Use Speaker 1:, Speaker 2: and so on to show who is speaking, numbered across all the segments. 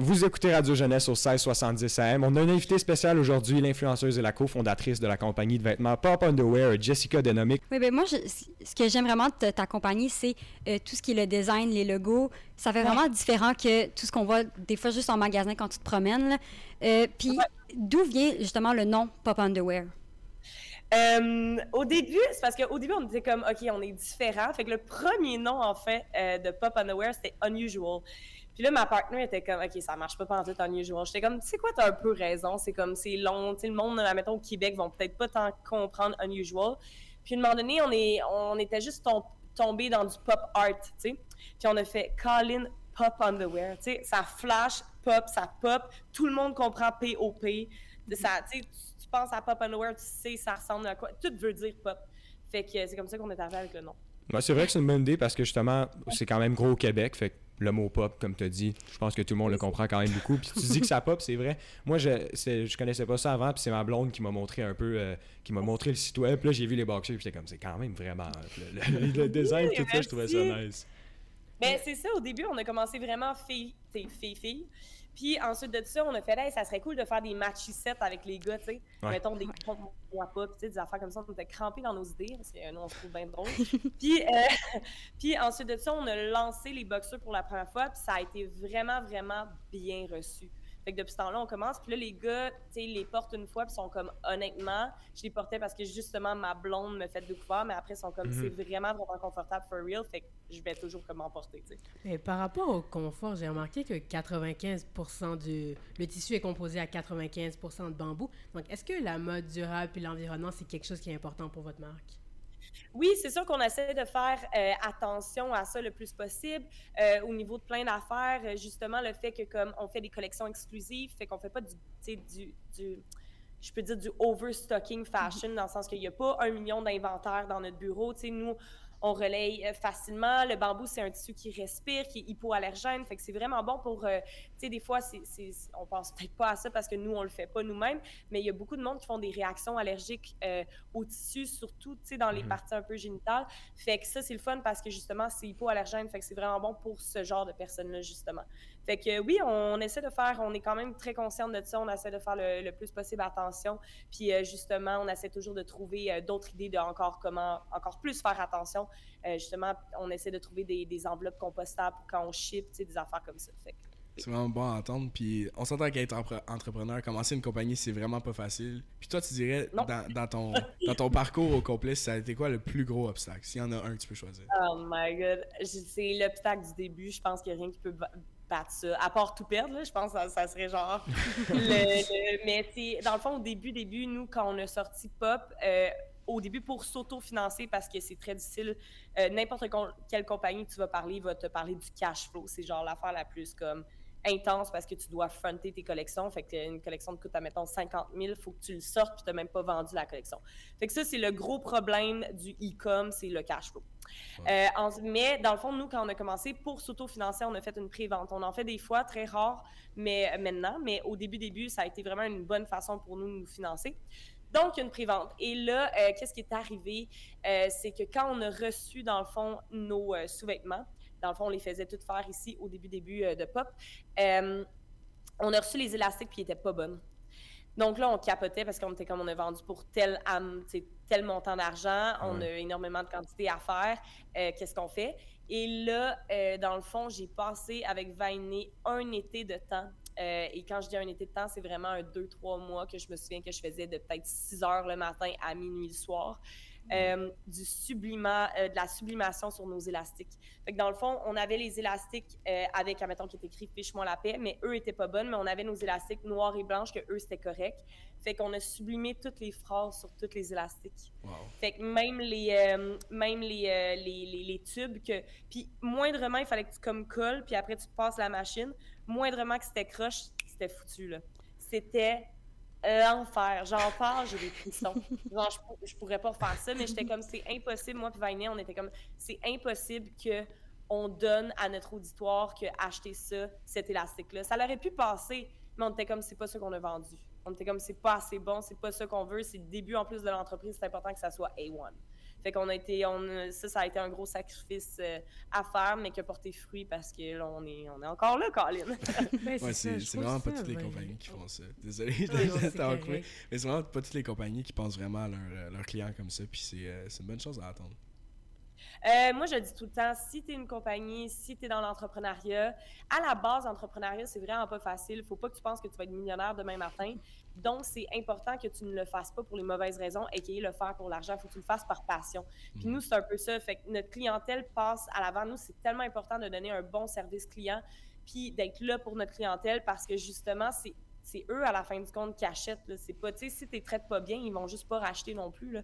Speaker 1: Vous écoutez Radio Jeunesse au 1670 AM. On a un invité spécial aujourd'hui, l'influenceuse et la cofondatrice de la compagnie de vêtements Pop Underwear, Jessica Denomic.
Speaker 2: Oui, ben moi, ce que j'aime vraiment de ta compagnie, c'est euh, tout ce qui est le design, les logos. Ça fait vraiment différent que tout ce qu'on voit des fois juste en magasin quand tu te promènes. Euh, puis, d'où vient justement le nom Pop Underwear?
Speaker 3: Euh, au début, c'est parce qu'au début, on était comme, OK, on est différent. Fait que le premier nom, en fait, de Pop Underwear, c'était Unusual. Puis là, ma partenaire était comme, OK, ça marche pas pendant tout unusual. J'étais comme, tu sais quoi, t'as un peu raison. C'est comme, c'est long. Tu sais, le monde, mettons, au Québec, vont peut-être pas tant comprendre unusual. Puis à un moment donné, on, était juste tombé dans du pop art, tu sais. Puis on a fait Colin Pop Underwear. Tu sais, ça flash, pop, ça pop. Tout le monde comprend POP. Ça, tu sais, tu penses à Pop Underwear, tu sais, ça ressemble à quoi. Tout veut dire pop. Fait que c'est comme ça qu'on est arrivé avec le nom.
Speaker 1: C'est vrai que c'est une bonne idée parce que justement, c'est quand même gros au Québec. Fait le mot pop, comme tu as dit, je pense que tout le monde le comprend quand même beaucoup. Puis tu dis que ça pop, c'est vrai. Moi, je, je connaissais pas ça avant, puis c'est ma blonde qui m'a montré un peu, euh, qui m'a montré le site web. Puis là, j'ai vu les boxers, puis j'étais comme, c'est quand même vraiment. Le, design, tout ça, je trouvais ça nice.
Speaker 3: Ben, c'est ça, au début, on a commencé vraiment fille, fille, fille. Puis ensuite de ça, on a fait, hey, ça serait cool de faire des matchissettes avec les gars, tu sais. Mettons des pompes pas, puis des affaires comme ça. On était crampés dans nos idées, parce que nous, on se trouve bien drôle. puis, euh, puis ensuite de ça, on a lancé les boxeurs pour la première fois, puis ça a été vraiment, vraiment bien reçu. Fait que depuis ce temps-là, on commence. Puis là, les gars, tu sais, les portent une fois, puis sont comme, honnêtement, je les portais parce que justement, ma blonde me fait découvrir, mais après, ils sont comme, c'est mhm. vraiment, vraiment confortable for real. Fait que je vais toujours comme porter, tu
Speaker 4: sais. par rapport au confort, j'ai remarqué que 95% du. Le tissu est composé à 95% de bambou. Donc, est-ce que la mode durable et l'environnement, c'est quelque chose qui est important pour votre marque?
Speaker 3: Oui, c'est sûr qu'on essaie de faire euh, attention à ça le plus possible euh, au niveau de plein d'affaires. Euh, justement, le fait que comme on fait des collections exclusives, fait qu'on fait pas du, du, du je peux dire du overstocking fashion dans le sens qu'il n'y a pas un million d'inventaires dans notre bureau. Tu sais, nous, on relaye euh, facilement. Le bambou, c'est un tissu qui respire, qui est hypoallergène. Fait que c'est vraiment bon pour. Euh, tu sais, des fois, c'est, c'est, on pense peut-être pas à ça parce que nous, on le fait pas nous-mêmes, mais il y a beaucoup de monde qui font des réactions allergiques euh, au tissu, surtout, tu sais, dans les mhm. parties un peu génitales. Fait que ça, c'est le fun parce que justement, c'est hypoallergène. Fait que c'est vraiment bon pour ce genre de personnes-là, justement. Fait que oui, on essaie de faire, on est quand même très consciente de ça, on essaie de faire le, plus possible attention. Puis justement, on essaie toujours de trouver d'autres idées de encore comment encore plus faire attention. Euh, justement, on essaie de trouver des, enveloppes compostables quand on ship, des affaires comme ça.
Speaker 5: C'est vraiment bon à entendre. Puis on s'entend qu'être entrepreneur, commencer une compagnie, c'est vraiment pas facile. Puis toi, tu dirais, dans, ton, dans ton parcours au complet, ça a été quoi le plus gros obstacle? S'il y en a un, tu peux choisir.
Speaker 3: Oh my god. C'est l'obstacle du début. Je pense qu'il n'y a rien qui peut battre ça. À part tout perdre, je pense que ça, serait genre. le, mais dans le fond, au début, début, nous, quand on a sorti Pop, euh, au début pour s'autofinancer parce que c'est très difficile. Euh, n'importe quelle compagnie que tu vas parler va te parler du cash flow. C'est genre l'affaire la plus comme intense parce que tu dois fronter tes collections. Fait que une collection de coûte, mettons, 50 000, il faut que tu le sortes puis tu n'as même pas vendu la collection. Fait que ça, c'est le gros problème du e-com, c'est le cash flow. Euh, mais dans le fond, nous, quand on a commencé pour s'autofinancer, on a fait une pré-vente. On en fait des fois, très rare mais maintenant, mais au début, début, ça a été vraiment une bonne façon pour nous de nous financer. Donc, une prévente. Et là, euh, qu'est-ce qui est arrivé? Euh, c'est que quand on a reçu, dans le fond, nos euh, sous-vêtements, dans le fond, on les faisait toutes faire ici au début, début de pop, on a reçu les élastiques puis ils n'étaient pas bonnes. Donc là, on capotait parce qu'on était comme on a vendu pour tel, tel montant d'argent, on a énormément de quantité à faire. Qu'est-ce qu'on fait? Et là, dans le fond, j'ai passé avec Vainé un été de temps euh, et quand je dis un été de temps, c'est vraiment un deux, trois mois que je me souviens que je faisais de peut-être 6 heures le matin à minuit le soir. Euh, du sublimant, euh, de la sublimation sur nos élastiques. Fait que dans le fond, on avait les élastiques avec, admettons, qui est écrit Fiche-moi la paix, mais eux étaient pas bonnes, mais on avait nos élastiques noirs et blanches que eux c'était correct. Fait qu'on a sublimé toutes les phrases sur toutes les élastiques. Fait que même les, même les, les, les, tubes que. Puis moindrement, il fallait que tu comme colles, puis après tu passes la machine moindrement que c'était croche, c'était foutu, là. C'était l'enfer. J'en parle, j'ai des frissons. Genre, je, pourrais pas faire ça, mais j'étais comme, c'est impossible. Moi puis Vainé, on était comme, c'est impossible que on donne à notre auditoire que acheter ça, cet élastique-là. Ça l'aurait pu passer, mais on était comme, c'est pas ça qu'on a vendu. On était comme, c'est pas assez bon, c'est pas ça qu'on veut. C'est le début en plus de l'entreprise, c'est important que ça soit A1. Fait qu'on a été, on, ça, ça a été un gros sacrifice euh, à faire, mais qui a porté fruit parce que là, on est, on est encore là, Colin.
Speaker 5: Ben, ouais, c'est vraiment pas toutes les compagnies qui font ça. Désolé de t'avoir Mais c'est vraiment pas toutes les compagnies qui pensent vraiment à leurs leur clients comme ça, puis c'est une bonne chose à attendre.
Speaker 3: Euh, moi, je dis tout le temps, si tu es une compagnie, si tu es dans l'entrepreneuriat, à la base, l'entrepreneuriat, c'est vraiment pas facile. faut pas que tu penses que tu vas être millionnaire demain matin. Donc, c'est important que tu ne le fasses pas pour les mauvaises raisons et qu'il le faire pour l'argent. Il faut que tu le fasses par passion. Puis mhm. nous, c'est un peu ça. Fait que notre clientèle passe à l'avant. Nous, c'est tellement important de donner un bon service client puis d'être là pour notre clientèle parce que justement, c'est c'est eux, à la fin du compte, qui achètent. C'est pas, tu sais, si traites pas bien, ils vont juste pas racheter non plus.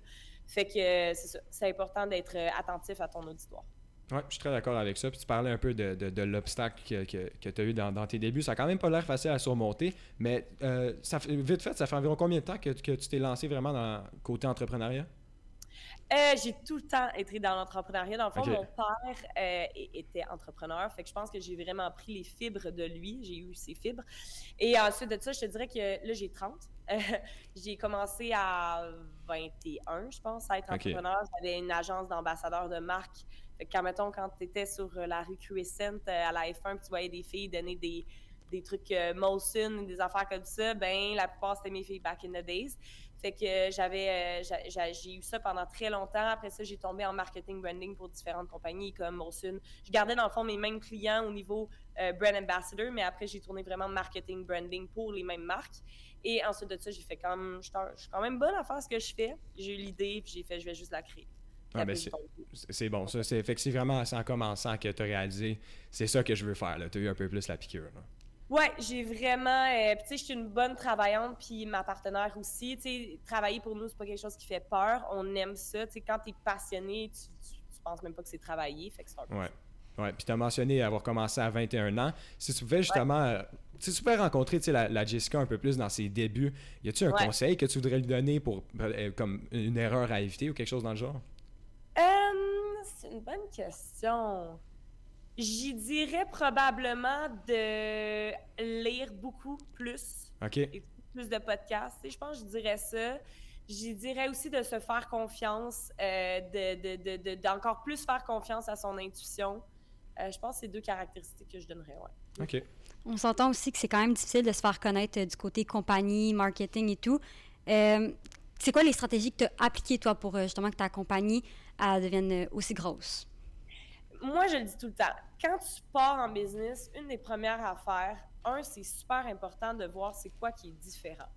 Speaker 3: Fait que c'est important d'être euh, attentif à ton auditoire.
Speaker 1: Oui, je suis très d'accord avec ça. Puis tu parlais un peu de, l'obstacle que, que, tu as eu dans, tes débuts. Ça n'a quand même pas l'air facile à surmonter, mais euh, vite fait, ça fait environ combien de temps que, que tu t'es lancé vraiment dans le côté entrepreneuriat?
Speaker 3: Euh, j'ai tout le temps été dans l'entrepreneuriat. Dans le fond, mon père euh, était entrepreneur. Fait que je pense que j'ai vraiment pris les fibres de lui. J'ai eu ses fibres. Et ensuite de ça, je te dirais que là, j'ai 30. j'ai commencé à 21, je pense, à être entrepreneur. J'avais une agence d'ambassadeurs de marque. Fait que, quand, mettons, quand tu étais sur la rue Crescent euh, à la F1, tu voyais des filles donner des, des trucs Molson, des affaires comme ça, ben la plupart, c'était mes filles back in the days. Fait que j'avais, euh, j'ai eu ça pendant très longtemps. Après ça, j'ai tombé en marketing branding pour différentes compagnies comme Molson. Je gardais dans le fond mes mêmes clients au niveau euh, brand ambassador, mais après j'ai tourné vraiment marketing branding pour les mêmes marques. Et ensuite de ça, j'ai fait comme, je suis quand même bonne à faire ce que je fais. J'ai eu l'idée, puis j'ai fait, je vais juste la créer.
Speaker 1: Ah, ben, c'est bon, ça. C'est effectivement en commençant que tu as réalisé, c'est ça que je veux faire. Tu as eu un peu plus la piqûre.
Speaker 3: Ouais, j'ai vraiment. Euh, tu sais, je suis une bonne travaillante, puis ma partenaire aussi. Tu sais, travailler pour nous, c'est pas quelque chose qui fait peur. On aime ça. Tu sais, quand tu es passionné, tu, tu, penses même pas que c'est travailler. Fait que c'est
Speaker 1: un Ouais. Ouais, puis tu as mentionné avoir commencé à 21 ans. Si tu pouvais justement, euh, si tu pouvais rencontrer la, la, Jessica un peu plus dans ses débuts, y a-tu un conseil que tu voudrais lui donner pour euh, comme une erreur à éviter ou quelque chose dans le genre?
Speaker 3: c'est une bonne question. J'y dirais probablement de lire beaucoup plus.
Speaker 1: OK.
Speaker 3: Et plus de podcasts. Je pense que je dirais ça. J'y dirais aussi de se faire confiance, euh, de, d'encore plus faire confiance à son intuition. Euh, je pense que c'est deux caractéristiques que je donnerais, ouais.
Speaker 1: OK.
Speaker 2: On s'entend aussi que c'est quand même difficile de se faire connaître euh, du côté compagnie, marketing et tout. c'est quoi les stratégies que tu as appliquées, toi, pour justement que ta compagnie devienne aussi grosse?
Speaker 3: Moi, je le dis tout le temps. Quand tu pars en business, une des premières affaires, un, c'est super important de voir c'est quoi qui est différent.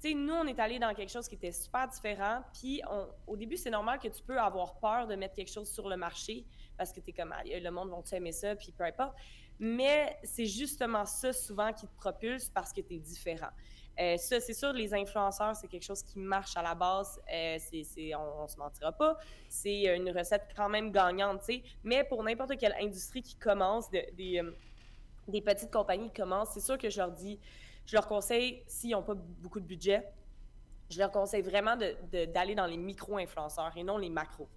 Speaker 3: Tu sais, nous, on est allé dans quelque chose qui était super différent. Puis, au début, c'est normal que tu peux avoir peur de mettre quelque chose sur le marché parce que tu es comme, ah, le monde va aimer ça, puis peu importe. Mais c'est justement ça souvent qui te propulse parce que tu es différent. Euh, ça, c'est sûr, les influenceurs, c'est quelque chose qui marche à la base. Euh, c'est, on, ne se mentira pas. C'est une recette quand même gagnante, tu sais. Mais pour n'importe quelle industrie qui commence, de, des, euh, des petites compagnies qui commencent, c'est sûr que je leur dis, je leur conseille, s'ils n'ont pas beaucoup de budget, je leur conseille vraiment d'aller dans les micro-influenceurs et non les macros.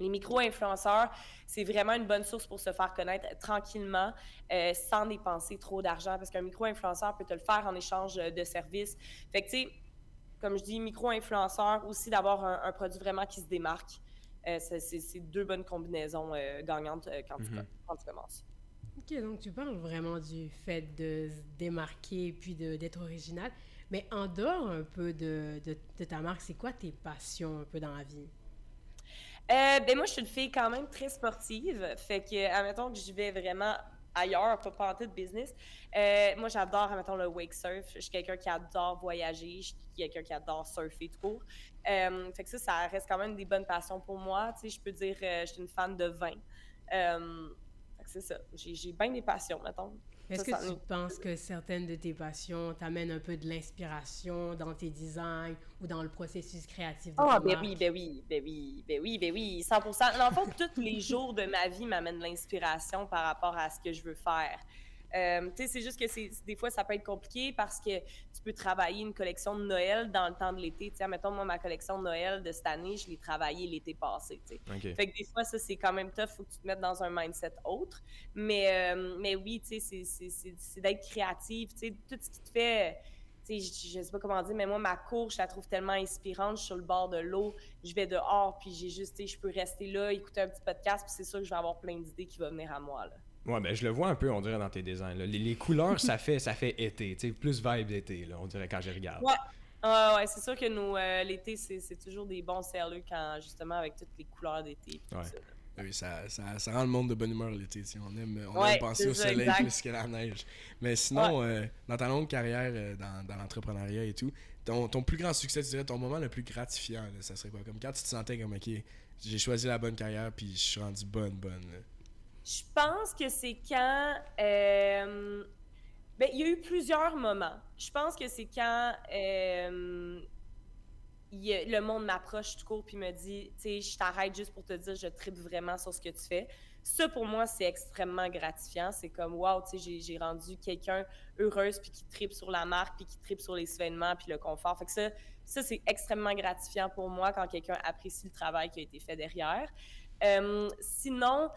Speaker 3: Les micro-influenceurs, c'est vraiment une bonne source pour se faire connaître tranquillement, euh, sans dépenser trop d'argent, parce qu'un micro-influenceur peut te le faire en échange de services. Fait que, tu sais, comme je dis, micro-influenceur, aussi d'avoir un, produit vraiment qui se démarque. Euh, c'est deux bonnes combinaisons euh, gagnantes quand, tu, mm-hmm. quand, tu, commences.
Speaker 4: OK, donc tu parles vraiment du fait de se démarquer puis d'être original. Mais en dehors un peu de, de, de ta marque, c'est quoi tes passions un peu dans la vie?
Speaker 3: Euh, ben moi, je suis une fille quand même très sportive. Fait que, admettons que je vais vraiment ailleurs, pas parler de business. Euh, moi, j'adore, admettons, le wake surf. Je suis quelqu'un qui adore voyager. Je suis quelqu'un qui adore surfer tout court. Euh, fait que ça, ça reste quand même des bonnes passions pour moi. Tu sais, je peux dire, je suis une fan de vin. C'est ça. J'ai bien des passions, mettons.
Speaker 4: Est-ce que tu penses que certaines de tes passions t'amènent un peu de l'inspiration dans tes designs ou dans le processus créatif de
Speaker 3: Ah, ben oui, ben oui, ben oui, ben oui, ben oui, 100 Dans le fond, tous les jours de ma vie m'amènent de l'inspiration par rapport à ce que je veux faire. Euh, c'est juste que c'est, des fois, ça peut être compliqué parce que tu peux travailler une collection de Noël dans le temps de l'été. sais mettons, moi, ma collection de Noël de cette année, je l'ai travaillée l'été passé. Fait que des fois, ça, c'est quand même tough. faut que tu te mettes dans un mindset autre. Mais, euh, mais oui, c'est, c'est, d'être créative. Tout ce qui te fait je, ne sais pas comment dire, mais moi, ma cour, je la trouve tellement inspirante. Je suis sur le bord de l'eau, je vais dehors, puis j'ai juste, je peux rester là, écouter un petit podcast, puis c'est sûr que je vais avoir plein d'idées qui vont venir à moi. Là.
Speaker 1: Ouais, ben je le vois un peu, on dirait, dans tes designs. Les, couleurs, ça fait ça fait été, tu sais, plus vibe d'été, on dirait, quand je regarde.
Speaker 3: Ouais, ouais, c'est sûr que nous, euh, l'été, c'est toujours des bons sellers quand, justement, avec toutes les couleurs d'été. Ouais.
Speaker 5: Oui, ça, ça, ça, rend le monde de bonne humeur l'été. On aime, on aime penser au soleil plus qu'à la neige. Mais sinon, euh, dans ta longue carrière euh, dans, dans l'entrepreneuriat et tout, ton, ton, plus grand succès, tu dirais, ton moment le plus gratifiant, ça serait quoi? Comme quand tu te sentais comme, OK, j'ai choisi la bonne carrière puis je suis rendu bonne, bonne.
Speaker 3: Je pense que c'est quand. Euh, ben, il y a eu plusieurs moments. Je pense que c'est quand le monde m'approche tout court puis me dit, tu sais, je t'arrête juste pour te dire, je tripe vraiment sur ce que tu fais. Ça, pour moi, c'est extrêmement gratifiant. C'est comme, wow, tu sais, j'ai rendu quelqu'un heureuse puis qui tripe sur la marque puis qui tripe sur les événements puis le confort. Fait que ça, ça c'est extrêmement gratifiant pour moi quand quelqu'un apprécie le travail qui a été fait derrière. Euh, sinon,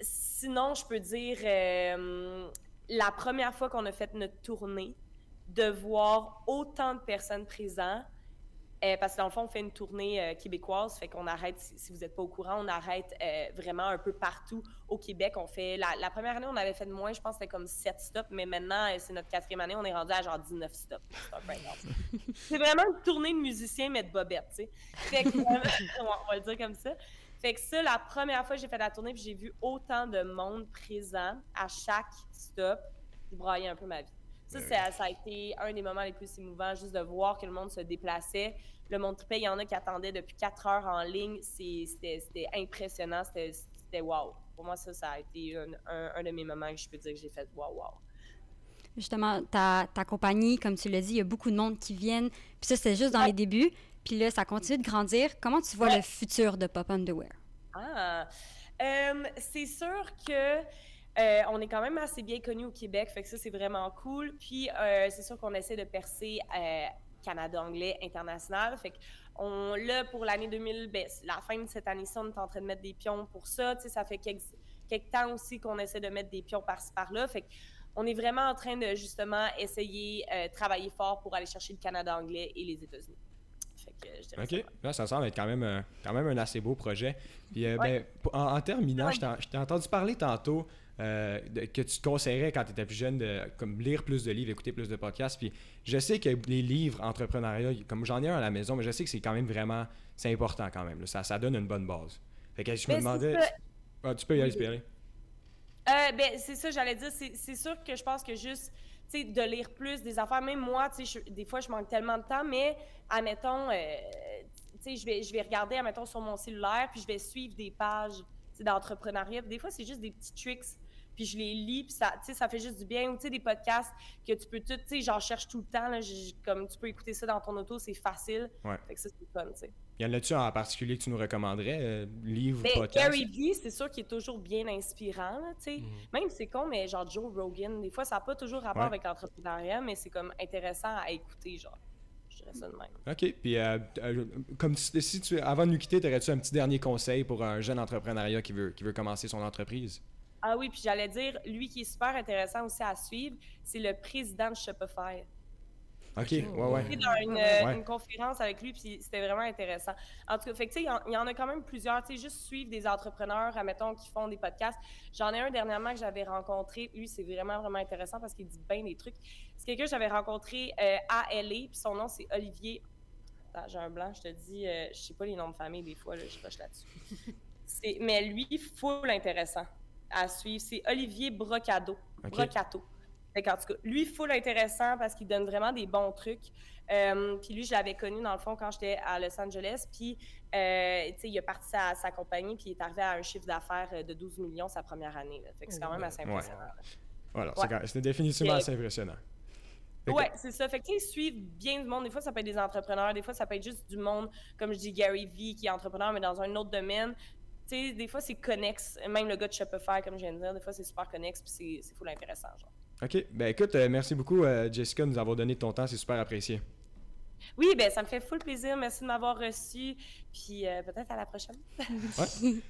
Speaker 3: sinon, je peux dire, euh, la première fois qu'on a fait notre tournée, de voir autant de personnes présentes, euh, parce que dans le fond, on fait une tournée euh, québécoise, fait qu'on arrête, si, vous n'êtes pas au courant, on arrête euh, vraiment un peu partout au Québec. On fait la, première année, on avait fait de moins, je pense c'était comme 7 stops, mais maintenant, c'est notre quatrième année, on est rendu à genre 19 stops. C'est vraiment une tournée de musiciens, mais de bobettes, tu sais. Fait que, on va le dire comme ça. Fait que ça, la première fois que j'ai fait la tournée, puis j'ai vu autant de monde présent à chaque stop, je broyais un peu ma vie. Ça, ben ça, a été un des moments les plus émouvants, juste de voir que le monde se déplaçait. Le monde tripait, il y en a qui attendaient depuis quatre heures en ligne. C'était impressionnant, c'était wow. Pour moi, ça, ça a été un, de mes moments que je peux dire que j'ai fait wow, wow.
Speaker 2: Justement, ta, ta compagnie, comme tu l'as dit, il y a beaucoup de monde qui viennent. Puis ça, c'était juste dans les débuts. Puis là, ça continue de grandir. Comment tu vois le futur de Pop Underwear?
Speaker 3: Ah, euh, c'est sûr que euh, on est quand même assez bien connu au Québec, fait que ça, c'est vraiment cool. Puis, euh, c'est sûr qu'on essaie de percer euh, Canada anglais international. Fait on, là, pour l'année 2000, ben, la fin de cette année-ci, on est en train de mettre des pions pour ça. Tu sais, ça fait quelques, quelques temps aussi qu'on essaie de mettre des pions par-ci par-là. Fait on est vraiment en train de justement essayer, travailler fort pour aller chercher le Canada anglais et les États-Unis.
Speaker 1: OK. Là, ça semble être quand même, quand même un assez beau projet. Puis, ben, en, terminant, je t'ai entendu parler tantôt euh, que tu te conseillerais quand tu étais plus jeune de comme lire plus de livres, écouter plus de podcasts. Puis je sais que les livres entrepreneuriat, comme j'en ai un à la maison, mais je sais que c'est quand même vraiment c'est important quand même. Ça, ça donne une bonne base. Fait que je me demandais. Ah, tu peux y aller,
Speaker 3: euh, ben, c'est ça, j'allais dire. C'est sûr que je pense que juste de lire plus des affaires, même moi, des fois, je manque tellement de temps, mais admettons, euh, je vais, je vais regarder, admettons, sur mon cellulaire, puis je vais suivre des pages d'entrepreneuriat. Des fois, c'est juste des petits tricks puis je les lis, puis ça, ça fait juste du bien. Ou tu sais, des podcasts que tu peux tout, tu sais, j'en cherche tout le temps, là, comme tu peux écouter ça dans ton auto, c'est facile. Ouais. Fait que ça, c'est fun, tu sais.
Speaker 1: Y en a-tu en particulier que tu nous recommanderais, euh, livre,
Speaker 3: ben,
Speaker 1: podcast?
Speaker 3: Gary Vee, c'est sûr qu'il est toujours bien inspirant, tu sais. Mhm. Même c'est con, mais genre Joe Rogan, des fois, ça n'a pas toujours rapport avec l'entrepreneuriat, mais c'est comme intéressant à écouter, genre. Je dirais ça de même.
Speaker 1: OK. Puis, euh, euh, comme si tu, avant de nous quitter, aurais-tu un petit dernier conseil pour un jeune entrepreneuriat qui veut, qui veut commencer son entreprise?
Speaker 3: Ah oui, puis j'allais dire, lui qui est super intéressant aussi à suivre, c'est le président de Shopify.
Speaker 1: OK, ouais, ouais.
Speaker 3: J'étais dans une, euh, une, conférence avec lui, puis c'était vraiment intéressant. En tout cas, fait tu sais, il y, en a quand même plusieurs. Tu sais, juste suivre des entrepreneurs, admettons, qui font des podcasts. J'en ai un dernièrement que j'avais rencontré. Lui, c'est vraiment, vraiment intéressant parce qu'il dit bien des trucs. C'est quelqu'un que j'avais rencontré euh, à LA, puis son nom, c'est Olivier. Attends, j'ai un blanc, je te dis, euh, je sais pas les noms de famille des fois, là, je rush là-dessus. mais lui, full intéressant à suivre, c'est Olivier Brocato. En tout cas, lui, full intéressant parce qu'il donne vraiment des bons trucs. Euh, puis lui, je l'avais connu dans le fond quand j'étais à Los Angeles. Puis, euh, tu sais, il a parti sa, sa compagnie, puis il est arrivé à un chiffre d'affaires de 12 millions sa première année. Fait que c'est quand même assez impressionnant.
Speaker 1: Voilà, c'est définitivement assez impressionnant.
Speaker 3: Oui, c'est ça. Fait que, tu sais, suivre bien du monde. Des fois, ça peut être des entrepreneurs. Des fois, ça peut être juste du monde, comme je dis, Gary Vee, qui est entrepreneur, mais dans un autre domaine sais, des fois, c'est connexe. Même le gars de Shopify, comme je viens de dire, des fois, c'est super connexe, puis c'est full intéressant, genre.
Speaker 1: OK. Ben écoute, euh, merci beaucoup, euh, Jessica, de nous avoir donné ton temps. C'est super apprécié.
Speaker 3: Oui, ben ça me fait full plaisir. Merci de m'avoir reçu. Puis euh, peut-être à la prochaine.
Speaker 1: ouais.